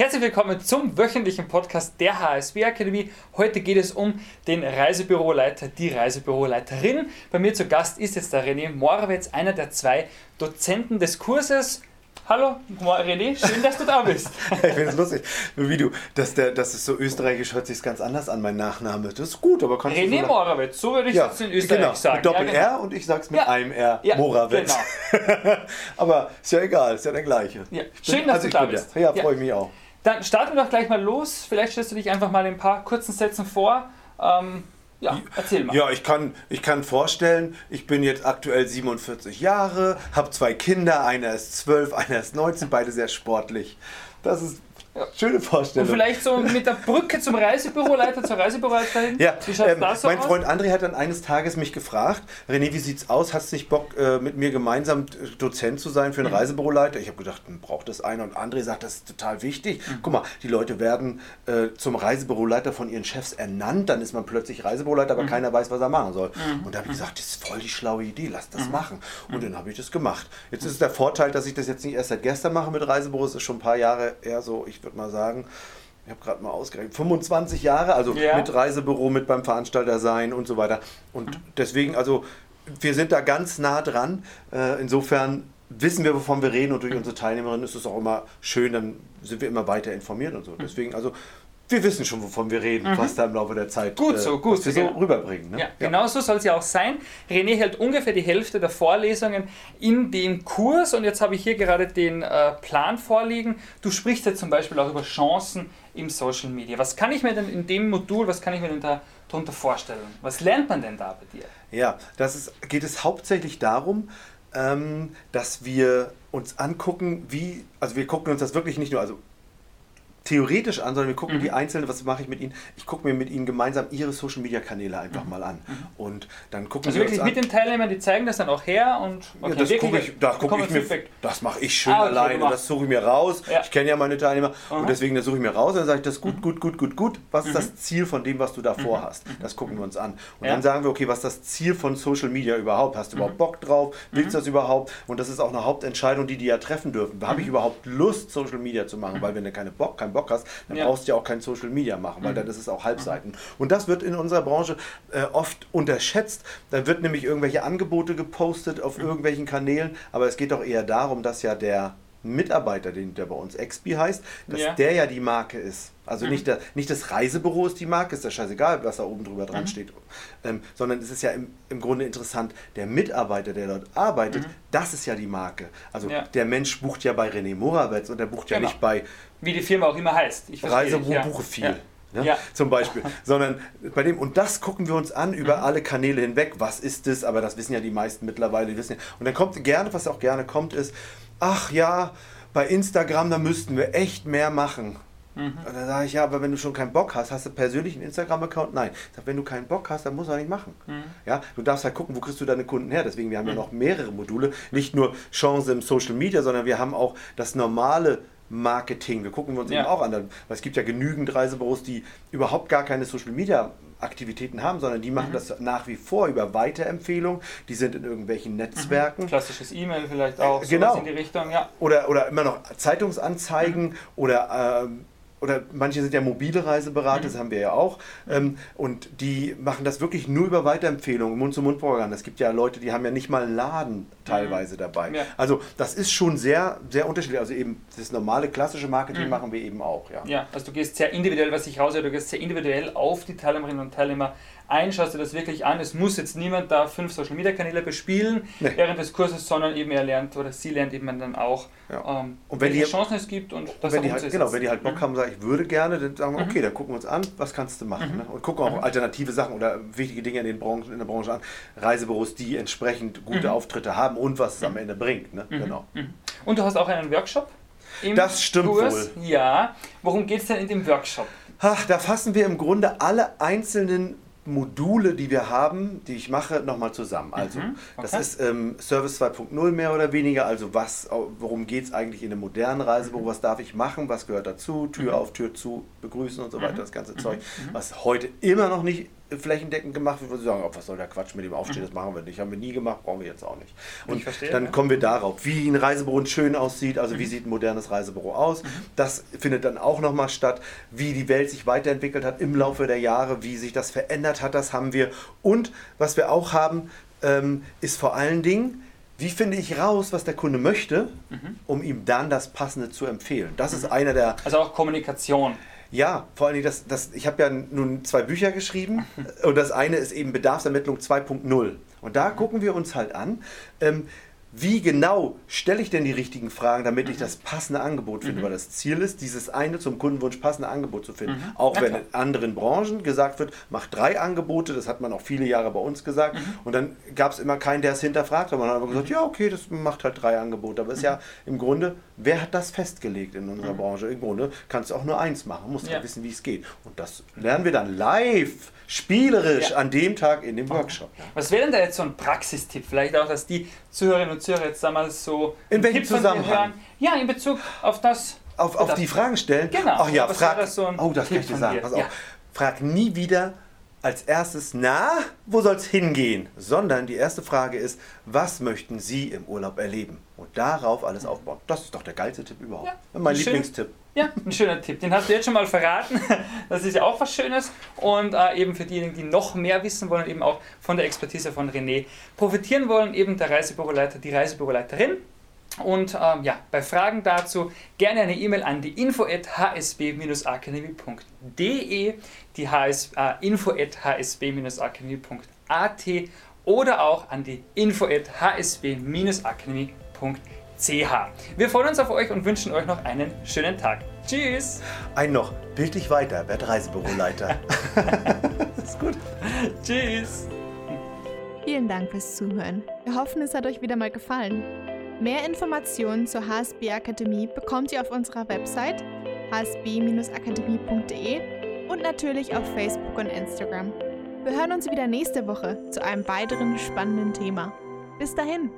Herzlich willkommen zum wöchentlichen Podcast der HSW Akademie. Heute geht es um den Reisebüroleiter, die Reisebüroleiterin. Bei mir zu Gast ist jetzt der René Morawetz, einer der zwei Dozenten des Kurses Hallo, René, schön, dass du da bist. ich finde es lustig, wie du, dass, der, dass es so österreichisch hört sich ganz anders an, mein Nachname. Das ist gut, aber kannst René du so Morawitz, so würde ich ja, es in Österreich genau, sagen. Mit Doppel-R ja, genau. und ich sag's mit ja. einem R, ja, Morawitz. Genau. aber ist ja egal, ist ja der gleiche. Ja. Schön, dass also du da bist. Ja, freue ich mich auch. Dann starten wir doch gleich mal los. Vielleicht stellst du dich einfach mal in ein paar kurzen Sätzen vor. Ähm, ja, erzähl mal. Ja, ich kann, ich kann vorstellen, ich bin jetzt aktuell 47 Jahre, habe zwei Kinder, einer ist 12, einer ist 19, beide sehr sportlich. Das ist ja. Schöne Vorstellung. Und vielleicht so mit der Brücke zum Reisebüroleiter, zur Reisebüroleiterin. Ja, ähm, so mein aus? Freund André hat dann eines Tages mich gefragt, René, wie sieht's aus? Hast du nicht Bock, äh, mit mir gemeinsam Dozent zu sein für einen mhm. Reisebüroleiter? Ich habe gedacht, hm, braucht das einer? Und André sagt, das ist total wichtig. Mhm. Guck mal, die Leute werden äh, zum Reisebüroleiter von ihren Chefs ernannt, dann ist man plötzlich Reisebüroleiter, aber mhm. keiner weiß, was er machen soll. Mhm. Und da habe ich gesagt, das ist voll die schlaue Idee, lass das mhm. machen. Und mhm. dann habe ich das gemacht. Jetzt ist der Vorteil, dass ich das jetzt nicht erst seit gestern mache mit Reisebüros, ist schon ein paar Jahre eher so, ich würde mal sagen, ich habe gerade mal ausgerechnet, 25 Jahre, also ja. mit Reisebüro, mit beim Veranstalter sein und so weiter. Und mhm. deswegen, also wir sind da ganz nah dran. Äh, insofern wissen wir, wovon wir reden und durch unsere Teilnehmerinnen ist es auch immer schön, dann sind wir immer weiter informiert und so. Deswegen, also wir wissen schon, wovon wir reden, mhm. was da im Laufe der Zeit gut so, gut was wir so rüberbringen. Ne? Ja, ja, genau so soll es ja auch sein. René hält ungefähr die Hälfte der Vorlesungen in dem Kurs und jetzt habe ich hier gerade den äh, Plan vorliegen. Du sprichst jetzt zum Beispiel auch über Chancen im Social Media. Was kann ich mir denn in dem Modul, was kann ich mir denn da darunter vorstellen? Was lernt man denn da bei dir? Ja, das ist, geht es hauptsächlich darum, ähm, dass wir uns angucken, wie, also wir gucken uns das wirklich nicht nur, also theoretisch an, sondern wir gucken mhm. die einzelnen, was mache ich mit ihnen? Ich gucke mir mit ihnen gemeinsam ihre Social Media Kanäle einfach mhm. mal an. Mhm. Und dann gucken also wir wirklich mit den Teilnehmern, die zeigen das dann auch her und okay, ja, das gucke ich, da guck ich mir, das mache ich schön ah, okay, alleine, das suche ich mir raus. Ja. Ich kenne ja meine Teilnehmer und deswegen das suche ich mir raus und dann sage ich das gut, mhm. gut, gut, gut, gut. Was ist das mhm. Ziel von dem, was du davor mhm. hast? Das gucken wir uns an. Und ja. dann sagen wir, okay, was ist das Ziel von Social Media überhaupt? Hast du überhaupt Bock drauf? Willst du das überhaupt? Und das ist auch eine Hauptentscheidung, die die ja treffen dürfen. Habe ich überhaupt Lust, Social Media zu machen? Weil wenn du keine Bock, keinen Bock hast, dann brauchst brauchst ja auch kein Social Media machen, weil mhm. dann ist es auch Halbseiten. Und das wird in unserer Branche äh, oft unterschätzt. Da wird nämlich irgendwelche Angebote gepostet auf mhm. irgendwelchen Kanälen, aber es geht doch eher darum, dass ja der Mitarbeiter, den, der bei uns Expi heißt, dass ja. der ja die Marke ist. Also mhm. nicht, der, nicht das Reisebüro ist die Marke, ist ja scheißegal, was da oben drüber dran mhm. steht, ähm, sondern es ist ja im, im Grunde interessant, der Mitarbeiter, der dort arbeitet, mhm. das ist ja die Marke. Also ja. der Mensch bucht ja bei René Morawetz und der bucht genau. ja nicht bei... Wie die Firma auch immer heißt. Reisebüro ja. buche viel. Ne? Ja. Zum Beispiel. Sondern bei dem, und das gucken wir uns an über mhm. alle Kanäle hinweg. Was ist es? Aber das wissen ja die meisten mittlerweile. Die wissen ja. Und dann kommt gerne, was auch gerne kommt, ist, ach ja, bei Instagram, da müssten wir echt mehr machen. Mhm. Und dann sage ich, ja, aber wenn du schon keinen Bock hast, hast du persönlich einen Instagram-Account? Nein. Ich sage, wenn du keinen Bock hast, dann musst du auch nicht machen. Mhm. Ja, du darfst halt gucken, wo kriegst du deine Kunden her. Deswegen, wir haben mhm. ja noch mehrere Module. Nicht nur Chance im Social Media, sondern wir haben auch das normale Marketing. Wir gucken uns ja. eben auch an, weil es gibt ja genügend Reisebüros, die überhaupt gar keine Social Media Aktivitäten haben, sondern die machen mhm. das nach wie vor über Weiterempfehlung. Die sind in irgendwelchen Netzwerken. Mhm. Klassisches E-Mail vielleicht auch. Äh, genau. in die Richtung, ja. Oder, oder immer noch Zeitungsanzeigen mhm. oder ähm, oder manche sind ja mobile Reiseberater, mhm. das haben wir ja auch. Ähm, und die machen das wirklich nur über Weiterempfehlungen, Mund-zu-Mund-Propaganda. Es gibt ja Leute, die haben ja nicht mal einen Laden teilweise mhm. dabei. Ja. Also das ist schon sehr, sehr unterschiedlich. Also eben das normale, klassische Marketing mhm. machen wir eben auch. Ja. ja, also du gehst sehr individuell, was ich raushöre, du gehst sehr individuell auf die Teilnehmerinnen und Teilnehmer ein, schaust dir das wirklich an. Es muss jetzt niemand da fünf Social Media Kanäle bespielen nee. während des Kurses, sondern eben er lernt oder sie lernt eben dann auch, ja. ähm, und wenn welche die, Chancen es gibt und, und wenn die halt, Genau, wenn die halt Bock mhm. haben, sagen, ich würde gerne, dann sagen wir, mhm. okay, dann gucken wir uns an, was kannst du machen. Mhm. Ne? Und gucken auch mhm. alternative Sachen oder wichtige Dinge in, den Branchen, in der Branche an. Reisebüros, die entsprechend gute mhm. Auftritte haben und was es am Ende bringt. Ne? Genau. Und du hast auch einen Workshop? das stimmt Kurs. wohl. Ja. Worum geht es denn in dem Workshop? Ach, da fassen wir im Grunde alle einzelnen Module, die wir haben, die ich mache, nochmal zusammen. Also mhm, okay. das ist ähm, Service 2.0 mehr oder weniger. Also was, worum geht es eigentlich in einem modernen Reisebüro? Mhm. Was darf ich machen? Was gehört dazu? Tür mhm. auf, Tür zu, begrüßen und so weiter, mhm. das ganze Zeug, mhm. Mhm. was heute immer noch nicht flächendeckend gemacht wird, sie sagen, oh, was soll der Quatsch mit dem Aufstehen, mhm. das machen wir nicht. Haben wir nie gemacht, brauchen wir jetzt auch nicht. Und verstehe, dann ja. kommen wir darauf, wie ein Reisebüro schön aussieht, also mhm. wie sieht ein modernes Reisebüro aus. Mhm. Das findet dann auch nochmal statt, wie die Welt sich weiterentwickelt hat im Laufe der Jahre, wie sich das verändert hat, das haben wir. Und was wir auch haben, ähm, ist vor allen Dingen, wie finde ich raus, was der Kunde möchte, mhm. um ihm dann das Passende zu empfehlen. Das mhm. ist einer der... Also auch Kommunikation. Ja, vor allem, das, das, ich habe ja nun zwei Bücher geschrieben und das eine ist eben Bedarfsermittlung 2.0. Und da gucken wir uns halt an, ähm, wie genau stelle ich denn die richtigen Fragen, damit ich mhm. das passende Angebot finde? Mhm. Weil das Ziel ist, dieses eine zum Kundenwunsch passende Angebot zu finden. Mhm. Auch ja, wenn klar. in anderen Branchen gesagt wird, mach drei Angebote, das hat man auch viele Jahre bei uns gesagt. Mhm. Und dann gab es immer keinen, der es hinterfragt. Aber man hat aber gesagt, mhm. ja, okay, das macht halt drei Angebote. Aber es ist ja mhm. im Grunde, wer hat das festgelegt in unserer Branche? Im Grunde kannst du auch nur eins machen, musst ja. halt wissen, wie es geht. Und das lernen wir dann live spielerisch ja. an dem Tag in dem Workshop. Was wäre denn da jetzt so ein Praxistipp? Vielleicht auch, dass die Zuhörerinnen und Zuhörer jetzt einmal so in welchem Zusammenhang? Ja, in Bezug auf das. Auf, auf die Fragen stellen? Genau. Ach ja, frag, das so oh, das Tipp kann ich dir sagen. Pass auf. Frag nie wieder als erstes, na, wo soll es hingehen? Sondern die erste Frage ist, was möchten Sie im Urlaub erleben? Und darauf alles aufbauen. Das ist doch der geilste Tipp überhaupt. Ja, mein Lieblingstipp. Ja, ein schöner Tipp. Den hast du jetzt schon mal verraten. Das ist ja auch was Schönes. Und äh, eben für diejenigen, die noch mehr wissen wollen, eben auch von der Expertise von René profitieren wollen, eben der Reisebüroleiter, die Reisebüroleiterin. Und ähm, ja, bei Fragen dazu gerne eine E-Mail an die info@hsb-akademie.de, die HS, äh, info@hsb-akademie.at oder auch an die info@hsb-akademie.de ch. Wir freuen uns auf euch und wünschen euch noch einen schönen Tag. Tschüss! Ein noch, bildlich weiter, werd Reisebüroleiter. ist gut. Tschüss! Vielen Dank fürs Zuhören. Wir hoffen, es hat euch wieder mal gefallen. Mehr Informationen zur HSB Akademie bekommt ihr auf unserer Website hsb-akademie.de und natürlich auf Facebook und Instagram. Wir hören uns wieder nächste Woche zu einem weiteren spannenden Thema. Bis dahin!